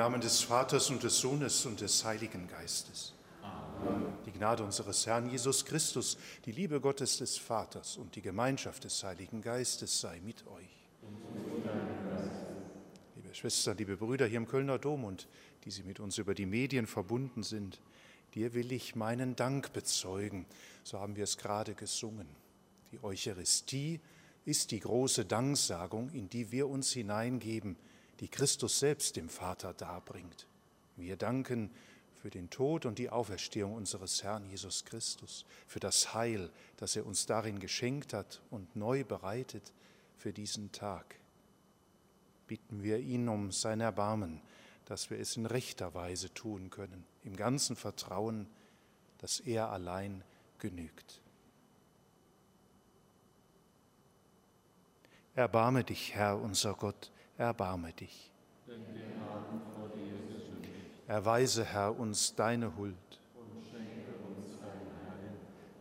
Namen des Vaters und des Sohnes und des Heiligen Geistes. Amen. Die Gnade unseres Herrn Jesus Christus, die Liebe Gottes des Vaters und die Gemeinschaft des Heiligen Geistes sei mit euch. Liebe Schwestern, liebe Brüder hier im Kölner Dom und die Sie mit uns über die Medien verbunden sind, dir will ich meinen Dank bezeugen. So haben wir es gerade gesungen. Die Eucharistie ist die große Danksagung, in die wir uns hineingeben, die Christus selbst dem Vater darbringt. Wir danken für den Tod und die Auferstehung unseres Herrn Jesus Christus, für das Heil, das er uns darin geschenkt hat und neu bereitet für diesen Tag. Bitten wir ihn um sein Erbarmen, dass wir es in rechter Weise tun können, im ganzen Vertrauen, dass er allein genügt. Erbarme dich, Herr unser Gott, erbarme dich. Erweise, Herr, uns deine Huld.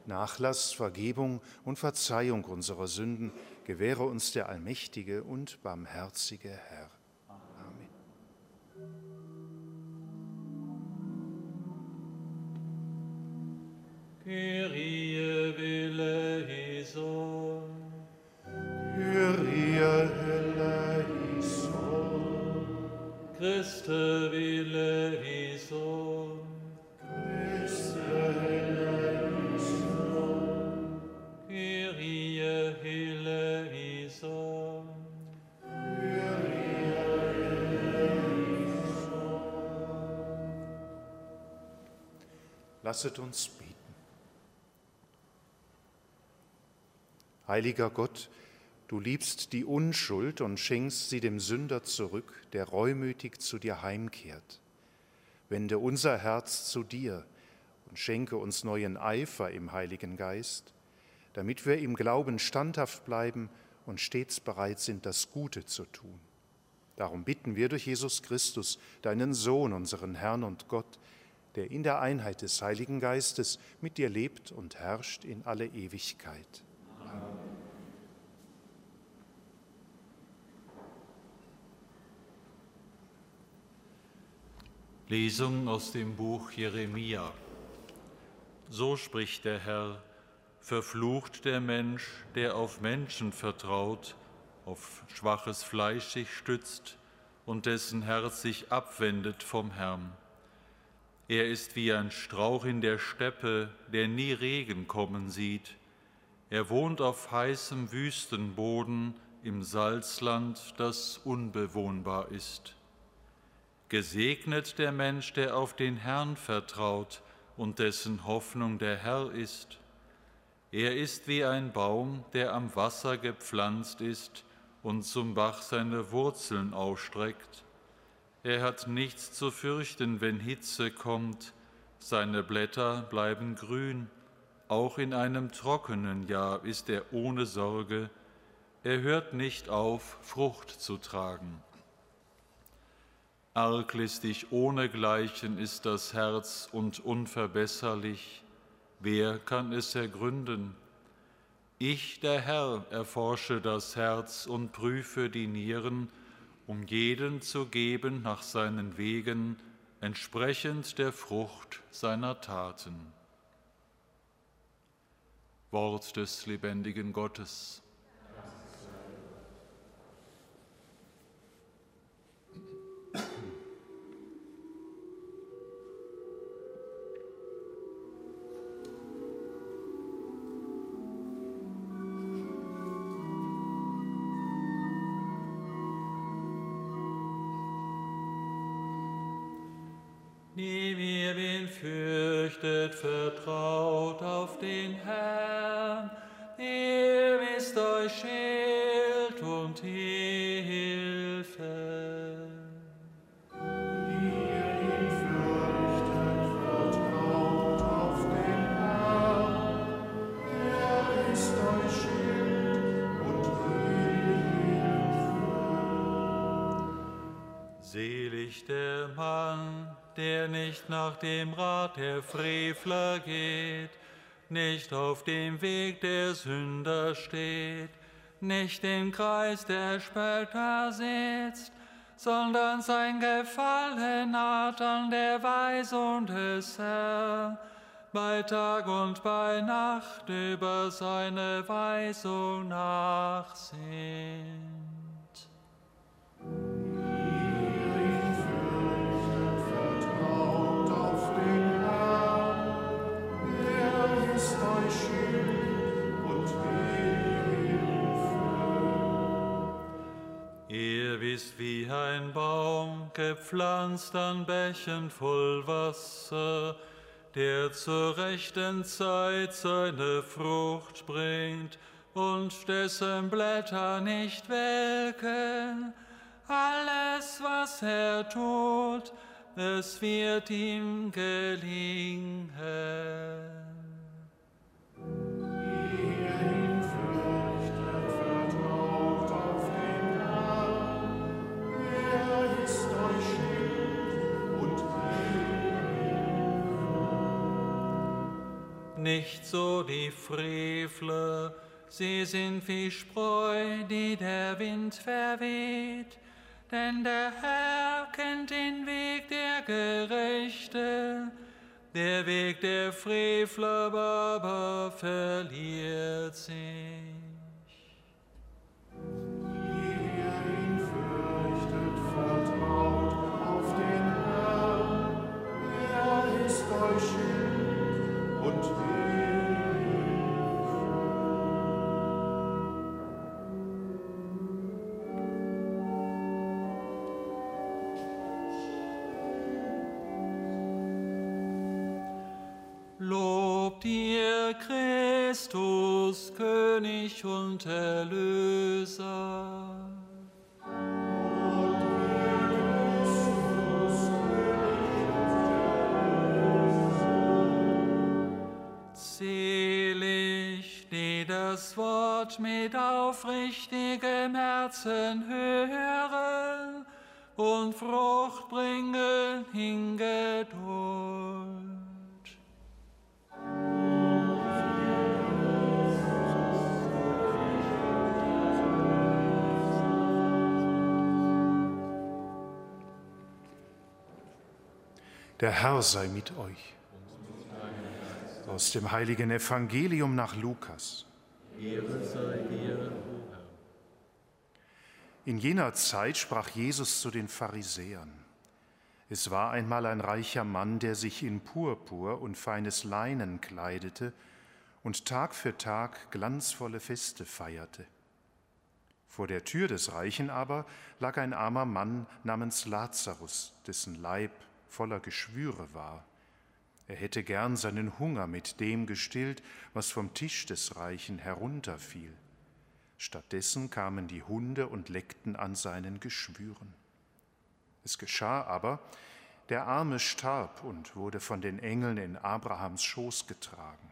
Nachlass, Vergebung und Verzeihung unserer Sünden gewähre uns der allmächtige und barmherzige Herr. Kyrie eleison. Kyrie eleison. Christe eleison. Christe eleison. Kyrie eleison. Kyrie eleison. Lasset uns beten. Heiliger Gott, du liebst die Unschuld und schenkst sie dem Sünder zurück, der reumütig zu dir heimkehrt. Wende unser Herz zu dir und schenke uns neuen Eifer im Heiligen Geist, damit wir im Glauben standhaft bleiben und stets bereit sind, das Gute zu tun. Darum bitten wir durch Jesus Christus, deinen Sohn, unseren Herrn und Gott, der in der Einheit des Heiligen Geistes mit dir lebt und herrscht in alle Ewigkeit. Lesung aus dem Buch Jeremia. So spricht der Herr, verflucht der Mensch, der auf Menschen vertraut, auf schwaches Fleisch sich stützt und dessen Herz sich abwendet vom Herrn. Er ist wie ein Strauch in der Steppe, der nie Regen kommen sieht. Er wohnt auf heißem Wüstenboden im Salzland, das unbewohnbar ist. Gesegnet der Mensch, der auf den Herrn vertraut und dessen Hoffnung der Herr ist. Er ist wie ein Baum, der am Wasser gepflanzt ist und zum Bach seine Wurzeln ausstreckt. Er hat nichts zu fürchten, wenn Hitze kommt, seine Blätter bleiben grün. Auch in einem trockenen Jahr ist er ohne Sorge. Er hört nicht auf, Frucht zu tragen. Arglistig ohnegleichen ist das Herz und unverbesserlich. Wer kann es ergründen? Ich, der Herr, erforsche das Herz und prüfe die Nieren, um jeden zu geben nach seinen Wegen, entsprechend der Frucht seiner Taten. Wort des lebendigen Gottes. Fürchtet, vertraut auf den Herrn. Der nicht nach dem Rat der Frevler geht, nicht auf dem Weg der Sünder steht, nicht im Kreis der Spötter sitzt, sondern sein Gefallen hat an der Weisung des Herrn, bei Tag und bei Nacht über seine Weisung nachsinnt. Wisst, wie ein Baum gepflanzt an Bächen voll Wasser, der zur rechten Zeit seine Frucht bringt und dessen Blätter nicht welken. Alles, was er tut, es wird ihm gelingen. Nicht so die Frevler, sie sind wie Spreu, die der Wind verweht. Denn der Herr kennt den Weg der Gerechte, der Weg der Frevler aber verliert sich. Ihr und Erlöser. Selig, die das Wort mit aufrichtigem Herzen hören und Frucht bringen Der Herr sei mit euch. Aus dem heiligen Evangelium nach Lukas. In jener Zeit sprach Jesus zu den Pharisäern. Es war einmal ein reicher Mann, der sich in Purpur und feines Leinen kleidete und Tag für Tag glanzvolle Feste feierte. Vor der Tür des Reichen aber lag ein armer Mann namens Lazarus, dessen Leib voller Geschwüre war. Er hätte gern seinen Hunger mit dem gestillt, was vom Tisch des Reichen herunterfiel. Stattdessen kamen die Hunde und leckten an seinen Geschwüren. Es geschah aber, der Arme starb und wurde von den Engeln in Abrahams Schoß getragen.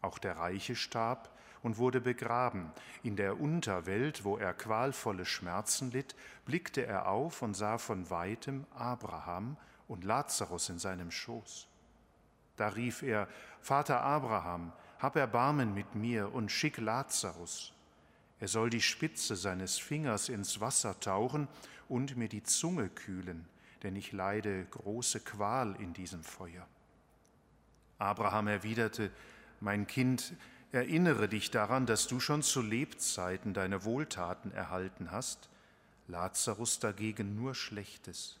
Auch der Reiche starb und wurde begraben. In der Unterwelt, wo er qualvolle Schmerzen litt, blickte er auf und sah von weitem Abraham und Lazarus in seinem Schoß. Da rief er, Vater Abraham, hab Erbarmen mit mir und schick Lazarus. Er soll die Spitze seines Fingers ins Wasser tauchen und mir die Zunge kühlen, denn ich leide große Qual in diesem Feuer. Abraham erwiderte, Mein Kind, erinnere dich daran, dass du schon zu Lebzeiten deine Wohltaten erhalten hast, Lazarus dagegen nur Schlechtes.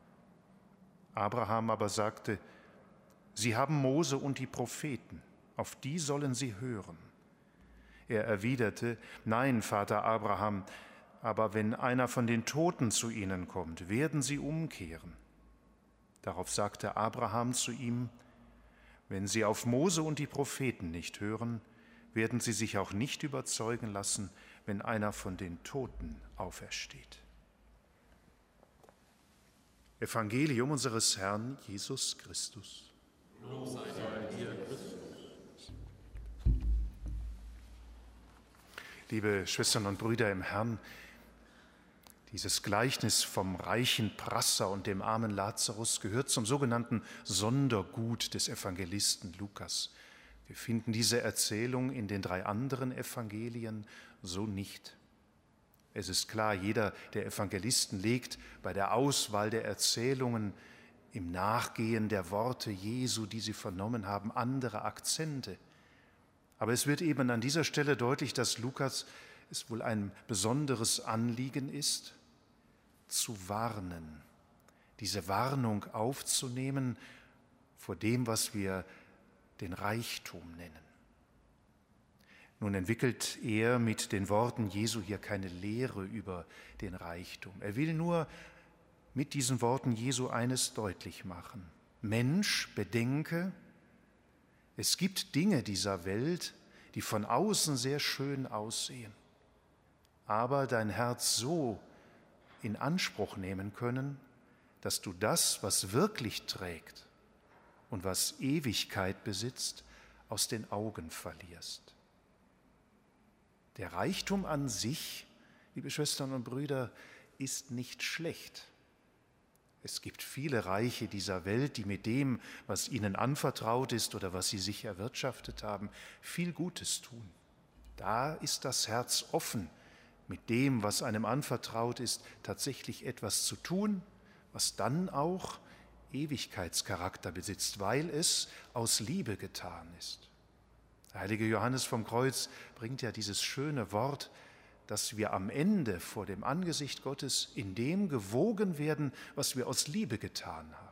Abraham aber sagte, Sie haben Mose und die Propheten, auf die sollen sie hören. Er erwiderte, Nein, Vater Abraham, aber wenn einer von den Toten zu ihnen kommt, werden sie umkehren. Darauf sagte Abraham zu ihm, Wenn sie auf Mose und die Propheten nicht hören, werden sie sich auch nicht überzeugen lassen, wenn einer von den Toten aufersteht. Evangelium unseres Herrn Jesus Christus. Liebe Schwestern und Brüder im Herrn, dieses Gleichnis vom reichen Prasser und dem armen Lazarus gehört zum sogenannten Sondergut des Evangelisten Lukas. Wir finden diese Erzählung in den drei anderen Evangelien so nicht. Es ist klar, jeder der Evangelisten legt bei der Auswahl der Erzählungen im Nachgehen der Worte Jesu, die sie vernommen haben, andere Akzente. Aber es wird eben an dieser Stelle deutlich, dass Lukas es wohl ein besonderes Anliegen ist, zu warnen, diese Warnung aufzunehmen vor dem, was wir den Reichtum nennen. Nun entwickelt er mit den Worten Jesu hier keine Lehre über den Reichtum. Er will nur mit diesen Worten Jesu eines deutlich machen. Mensch, bedenke, es gibt Dinge dieser Welt, die von außen sehr schön aussehen, aber dein Herz so in Anspruch nehmen können, dass du das, was wirklich trägt und was Ewigkeit besitzt, aus den Augen verlierst. Der Reichtum an sich, liebe Schwestern und Brüder, ist nicht schlecht. Es gibt viele Reiche dieser Welt, die mit dem, was ihnen anvertraut ist oder was sie sich erwirtschaftet haben, viel Gutes tun. Da ist das Herz offen, mit dem, was einem anvertraut ist, tatsächlich etwas zu tun, was dann auch Ewigkeitscharakter besitzt, weil es aus Liebe getan ist. Der heilige Johannes vom Kreuz bringt ja dieses schöne Wort, dass wir am Ende vor dem Angesicht Gottes in dem gewogen werden, was wir aus Liebe getan haben.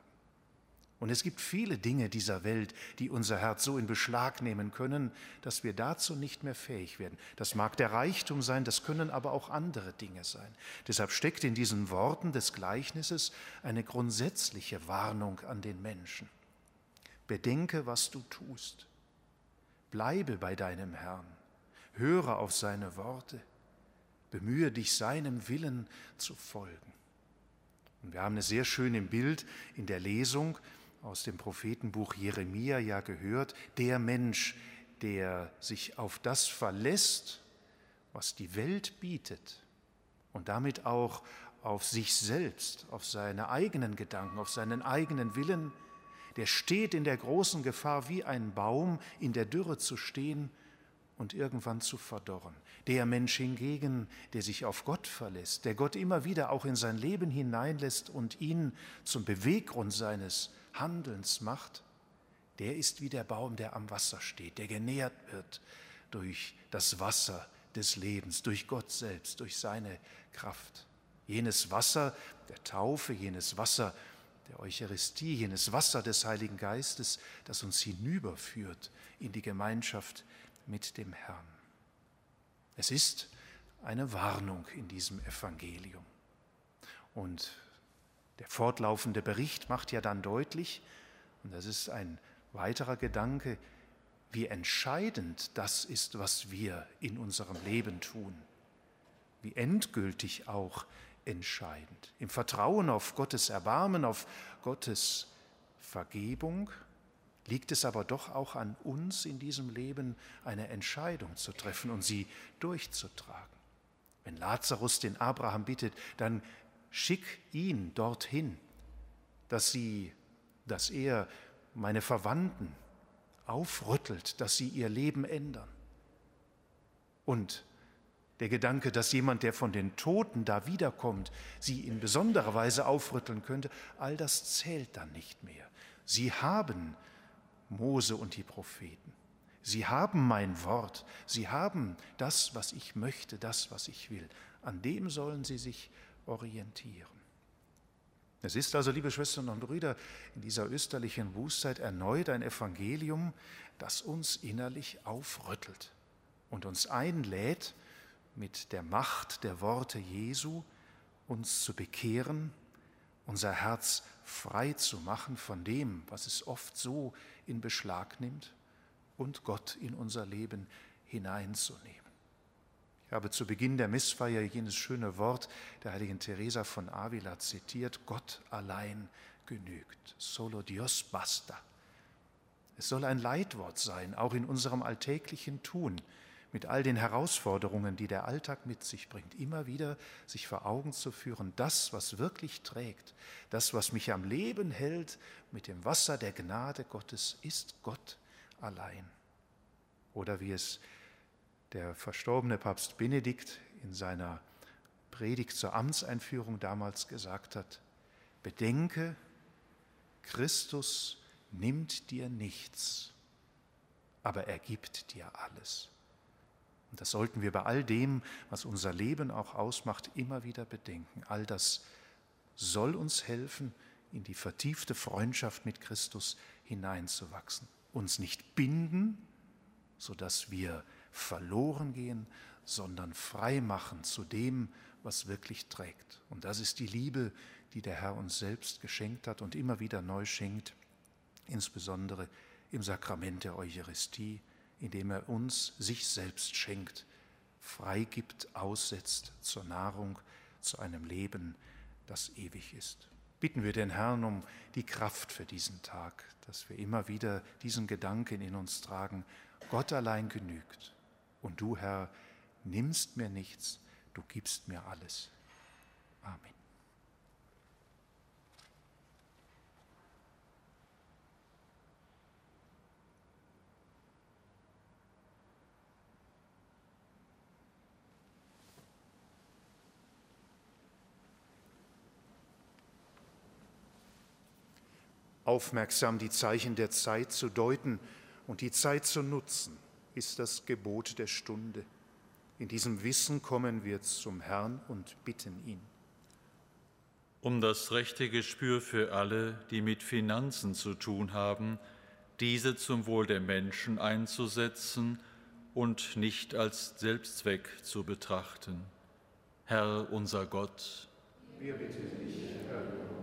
Und es gibt viele Dinge dieser Welt, die unser Herz so in Beschlag nehmen können, dass wir dazu nicht mehr fähig werden. Das mag der Reichtum sein, das können aber auch andere Dinge sein. Deshalb steckt in diesen Worten des Gleichnisses eine grundsätzliche Warnung an den Menschen. Bedenke, was du tust. Bleibe bei deinem Herrn, höre auf seine Worte, bemühe dich seinem Willen zu folgen. Und wir haben es sehr schön im Bild in der Lesung aus dem Prophetenbuch Jeremia ja gehört, der Mensch, der sich auf das verlässt, was die Welt bietet und damit auch auf sich selbst, auf seine eigenen Gedanken, auf seinen eigenen Willen, der steht in der großen Gefahr, wie ein Baum in der Dürre zu stehen und irgendwann zu verdorren. Der Mensch hingegen, der sich auf Gott verlässt, der Gott immer wieder auch in sein Leben hineinlässt und ihn zum Beweggrund seines Handelns macht, der ist wie der Baum, der am Wasser steht, der genährt wird durch das Wasser des Lebens, durch Gott selbst, durch seine Kraft. Jenes Wasser der Taufe, jenes Wasser der Eucharistie, jenes Wasser des Heiligen Geistes, das uns hinüberführt in die Gemeinschaft mit dem Herrn. Es ist eine Warnung in diesem Evangelium. Und der fortlaufende Bericht macht ja dann deutlich, und das ist ein weiterer Gedanke, wie entscheidend das ist, was wir in unserem Leben tun, wie endgültig auch entscheidend. Im Vertrauen auf Gottes Erbarmen, auf Gottes Vergebung liegt es aber doch auch an uns in diesem Leben, eine Entscheidung zu treffen und sie durchzutragen. Wenn Lazarus den Abraham bittet, dann schick ihn dorthin, dass sie, dass er meine Verwandten aufrüttelt, dass sie ihr Leben ändern. Und der Gedanke, dass jemand, der von den Toten da wiederkommt, sie in besonderer Weise aufrütteln könnte, all das zählt dann nicht mehr. Sie haben Mose und die Propheten. Sie haben mein Wort. Sie haben das, was ich möchte, das, was ich will. An dem sollen sie sich orientieren. Es ist also, liebe Schwestern und Brüder, in dieser österlichen Bußzeit erneut ein Evangelium, das uns innerlich aufrüttelt und uns einlädt, mit der Macht der Worte Jesu uns zu bekehren, unser Herz frei zu machen von dem, was es oft so in Beschlag nimmt und Gott in unser Leben hineinzunehmen. Ich habe zu Beginn der Missfeier jenes schöne Wort der heiligen Teresa von Avila zitiert, Gott allein genügt, solo Dios basta. Es soll ein Leitwort sein, auch in unserem alltäglichen Tun, mit all den Herausforderungen, die der Alltag mit sich bringt, immer wieder sich vor Augen zu führen, das, was wirklich trägt, das, was mich am Leben hält, mit dem Wasser der Gnade Gottes, ist Gott allein. Oder wie es der verstorbene Papst Benedikt in seiner Predigt zur Amtseinführung damals gesagt hat, bedenke, Christus nimmt dir nichts, aber er gibt dir alles. Und das sollten wir bei all dem, was unser Leben auch ausmacht, immer wieder bedenken. All das soll uns helfen, in die vertiefte Freundschaft mit Christus hineinzuwachsen, uns nicht binden, sodass wir verloren gehen, sondern frei machen zu dem, was wirklich trägt. Und das ist die Liebe, die der Herr uns selbst geschenkt hat und immer wieder neu schenkt, insbesondere im Sakrament der Eucharistie, indem er uns sich selbst schenkt, freigibt, aussetzt zur Nahrung, zu einem Leben, das ewig ist. Bitten wir den Herrn um die Kraft für diesen Tag, dass wir immer wieder diesen Gedanken in uns tragen, Gott allein genügt. Und du, Herr, nimmst mir nichts, du gibst mir alles. Amen. Aufmerksam die Zeichen der Zeit zu deuten und die Zeit zu nutzen ist das Gebot der Stunde. In diesem Wissen kommen wir zum Herrn und bitten ihn. Um das rechte Gespür für alle, die mit Finanzen zu tun haben, diese zum Wohl der Menschen einzusetzen und nicht als Selbstzweck zu betrachten. Herr unser Gott, wir bitten dich, Herr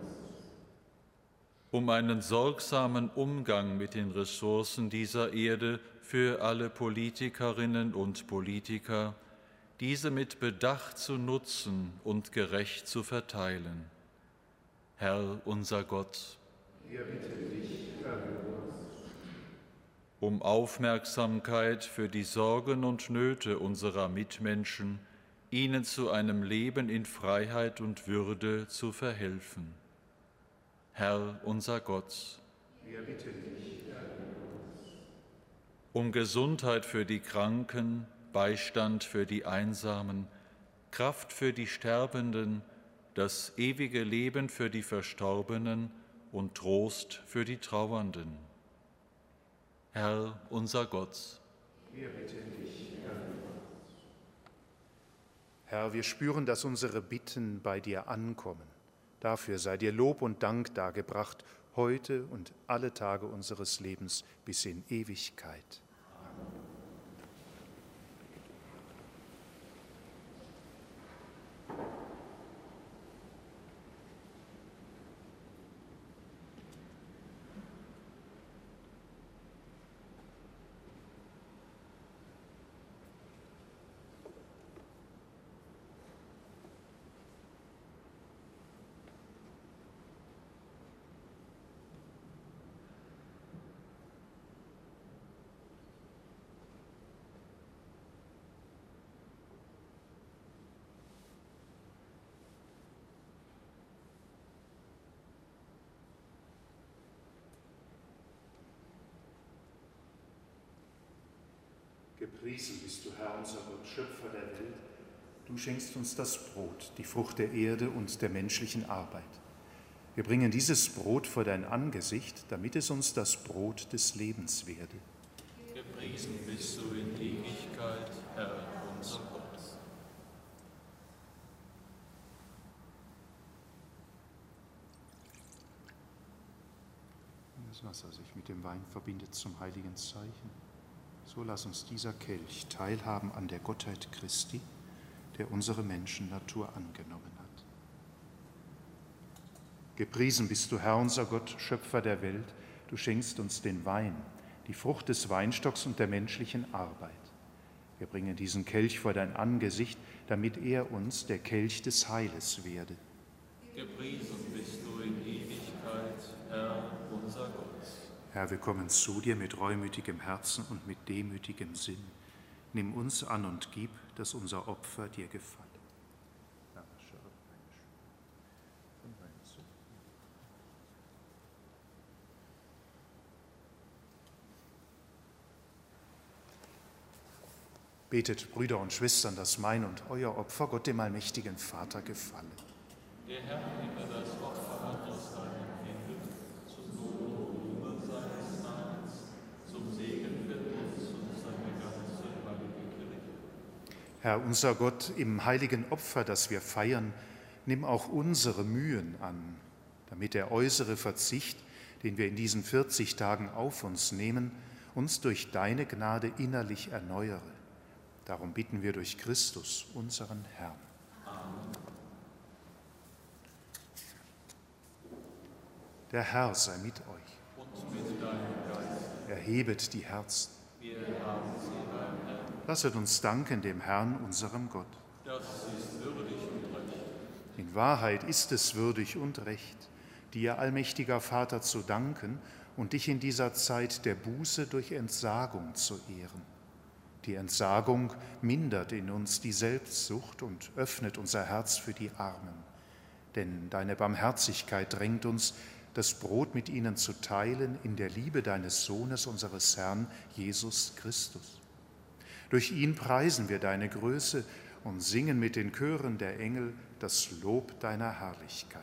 um einen sorgsamen Umgang mit den Ressourcen dieser Erde für alle Politikerinnen und Politiker, diese mit Bedacht zu nutzen und gerecht zu verteilen. Herr unser Gott, wir bitten dich, um Aufmerksamkeit für die Sorgen und Nöte unserer Mitmenschen, ihnen zu einem Leben in Freiheit und Würde zu verhelfen. Herr unser Gott, wir bitten dich, um Gesundheit für die Kranken, Beistand für die Einsamen, Kraft für die Sterbenden, das ewige Leben für die Verstorbenen und Trost für die Trauernden. Herr unser Gott, wir bitten dich, Herr. Herr, wir spüren, dass unsere Bitten bei dir ankommen. Dafür sei dir Lob und Dank dargebracht, heute und alle Tage unseres Lebens bis in Ewigkeit. Gepriesen bist du, Herr, unser Gott, Schöpfer der Welt. Du schenkst uns das Brot, die Frucht der Erde und der menschlichen Arbeit. Wir bringen dieses Brot vor dein Angesicht, damit es uns das Brot des Lebens werde. Gepriesen bist du in Ewigkeit, Herr, unser Gott. Das Wasser sich mit dem Wein verbindet zum heiligen Zeichen. So lass uns dieser Kelch teilhaben an der Gottheit Christi, der unsere Menschennatur angenommen hat. Gepriesen bist du, Herr unser Gott, Schöpfer der Welt, du schenkst uns den Wein, die Frucht des Weinstocks und der menschlichen Arbeit. Wir bringen diesen Kelch vor dein Angesicht, damit er uns der Kelch des Heiles werde. Gepriesen bist du in Ewigkeit, Herr, unser Gott. Herr, wir kommen zu dir mit reumütigem Herzen und mit demütigem Sinn. Nimm uns an und gib, dass unser Opfer dir gefalle. Betet, Brüder und Schwestern, dass mein und euer Opfer Gott dem allmächtigen Vater gefalle. Der Herr das Opfer an aus deinen Händen, zum Lob und Ruhe seines Namens, zum Segen für uns und seine ganze heilige Kirche. Herr, unser Gott, im heiligen Opfer, das wir feiern, nimm auch unsere Mühen an, damit der äußere Verzicht, den wir in diesen 40 Tagen auf uns nehmen, uns durch deine Gnade innerlich erneuere Darum bitten wir durch Christus, unseren Herrn. Der Herr sei mit euch. Und mit deinem Geist. Erhebet die Herzen. Wir haben. Lasset uns danken dem Herrn, unserem Gott. Das ist würdig und recht. In Wahrheit ist es würdig und recht, dir, allmächtiger Vater, zu danken und dich in dieser Zeit der Buße durch Entsagung zu ehren die Entsagung mindert in uns die Selbstsucht und öffnet unser Herz für die Armen. Denn deine Barmherzigkeit drängt uns, das Brot mit ihnen zu teilen in der Liebe deines Sohnes, unseres Herrn Jesus Christus. Durch ihn preisen wir deine Größe und singen mit den Chören der Engel das Lob deiner Herrlichkeit.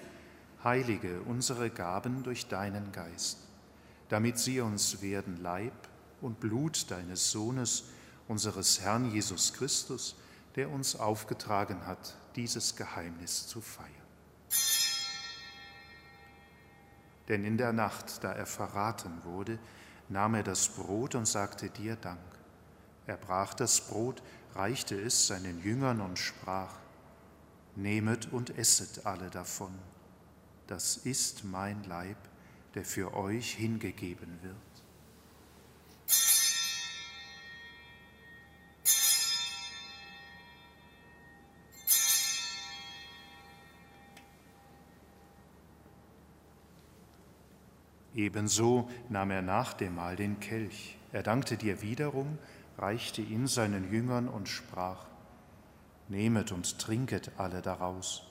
heilige unsere Gaben durch deinen Geist, damit sie uns werden Leib und Blut deines Sohnes, unseres Herrn Jesus Christus, der uns aufgetragen hat, dieses Geheimnis zu feiern. Denn in der Nacht, da er verraten wurde, nahm er das Brot und sagte dir Dank. Er brach das Brot, reichte es seinen Jüngern und sprach, Nehmet und esset alle davon das ist mein Leib, der für euch hingegeben wird. Ebenso nahm er nach dem Mahl den Kelch. Er dankte dir wiederum, reichte ihn seinen Jüngern und sprach, Nehmet und trinket alle daraus.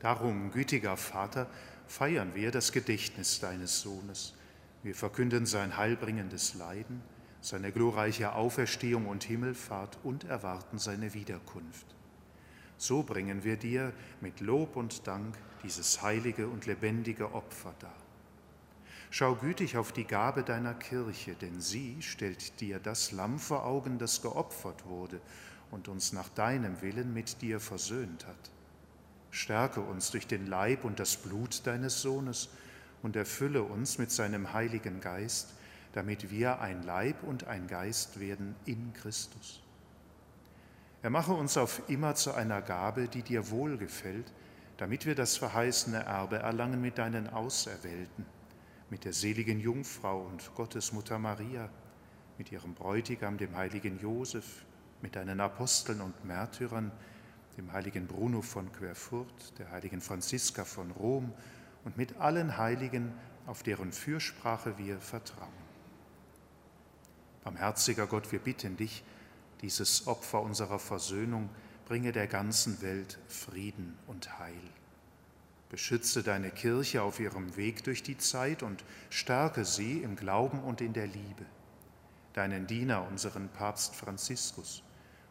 Darum, gütiger Vater, feiern wir das Gedächtnis deines Sohnes. Wir verkünden sein heilbringendes Leiden, seine glorreiche Auferstehung und Himmelfahrt und erwarten seine Wiederkunft. So bringen wir dir mit Lob und Dank dieses heilige und lebendige Opfer dar. Schau gütig auf die Gabe deiner Kirche, denn sie stellt dir das Lamm vor Augen, das geopfert wurde und uns nach deinem Willen mit dir versöhnt hat. Stärke uns durch den Leib und das Blut deines Sohnes und erfülle uns mit seinem Heiligen Geist, damit wir ein Leib und ein Geist werden in Christus. Er mache uns auf immer zu einer Gabe, die dir wohlgefällt, damit wir das verheißene Erbe erlangen mit deinen Auserwählten, mit der seligen Jungfrau und Gottesmutter Maria, mit ihrem Bräutigam, dem heiligen Josef, mit deinen Aposteln und Märtyrern, dem heiligen Bruno von Querfurt, der heiligen Franziska von Rom und mit allen Heiligen, auf deren Fürsprache wir vertrauen. Barmherziger Gott, wir bitten dich, dieses Opfer unserer Versöhnung bringe der ganzen Welt Frieden und Heil. Beschütze deine Kirche auf ihrem Weg durch die Zeit und stärke sie im Glauben und in der Liebe. Deinen Diener, unseren Papst Franziskus,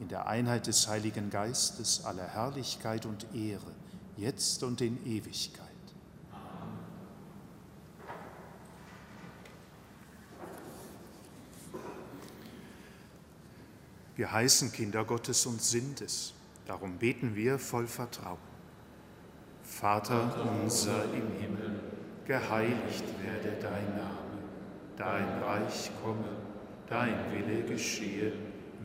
in der Einheit des Heiligen Geistes aller Herrlichkeit und Ehre, jetzt und in Ewigkeit. Wir heißen Kinder Gottes und sind es. Darum beten wir voll Vertrauen. Vater unser im Himmel, geheiligt werde dein Name, dein Reich komme, dein Wille geschehe,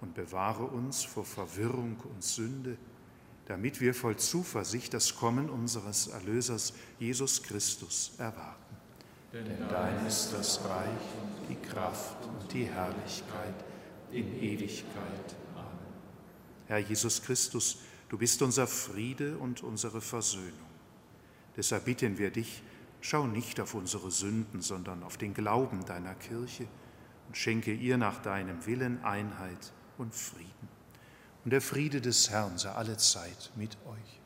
und bewahre uns vor Verwirrung und Sünde, damit wir voll Zuversicht das Kommen unseres Erlösers Jesus Christus erwarten. Denn dein ist das Reich, die Kraft und die Herrlichkeit in Ewigkeit. Amen. Herr Jesus Christus, du bist unser Friede und unsere Versöhnung. Deshalb bitten wir dich, schau nicht auf unsere Sünden, sondern auf den Glauben deiner Kirche und schenke ihr nach deinem Willen Einheit und Frieden. Und der Friede des Herrn sei alle Zeit mit euch.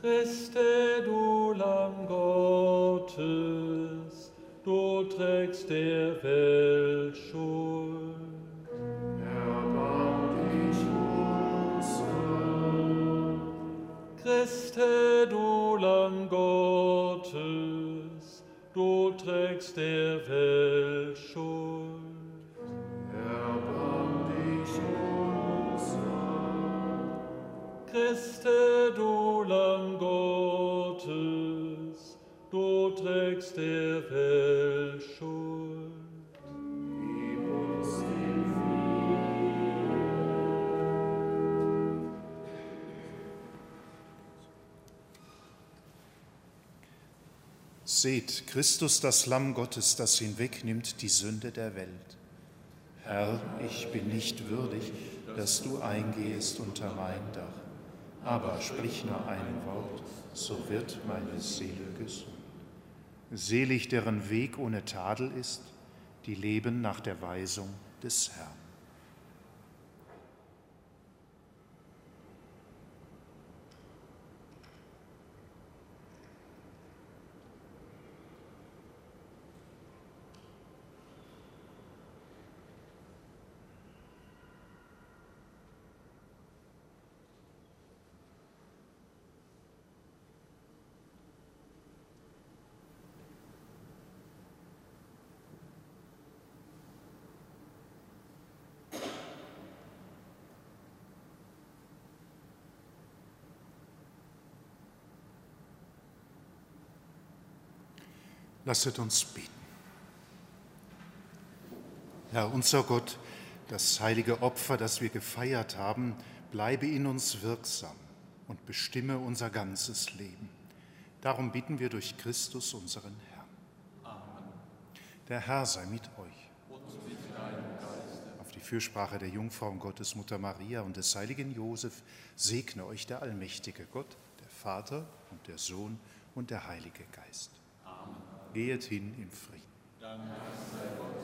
Christe, du trägst der Welt Schuld. Seht, Christus, das Lamm Gottes, das hinwegnimmt die Sünde der Welt. Herr, ich bin nicht würdig, dass du eingehst unter mein Dach, aber sprich nur ein Wort, so wird meine Seele gesund. Selig, deren Weg ohne Tadel ist, die leben nach der Weisung des Herrn. Lasset uns beten. Herr unser Gott, das heilige Opfer, das wir gefeiert haben, bleibe in uns wirksam und bestimme unser ganzes Leben. Darum bitten wir durch Christus, unseren Herrn. Amen. Der Herr sei mit euch. Und mit Auf die Fürsprache der Jungfrau und Gottesmutter Maria und des heiligen Josef segne euch der allmächtige Gott, der Vater und der Sohn und der Heilige Geist. Gehet hin im Frieden. Gott.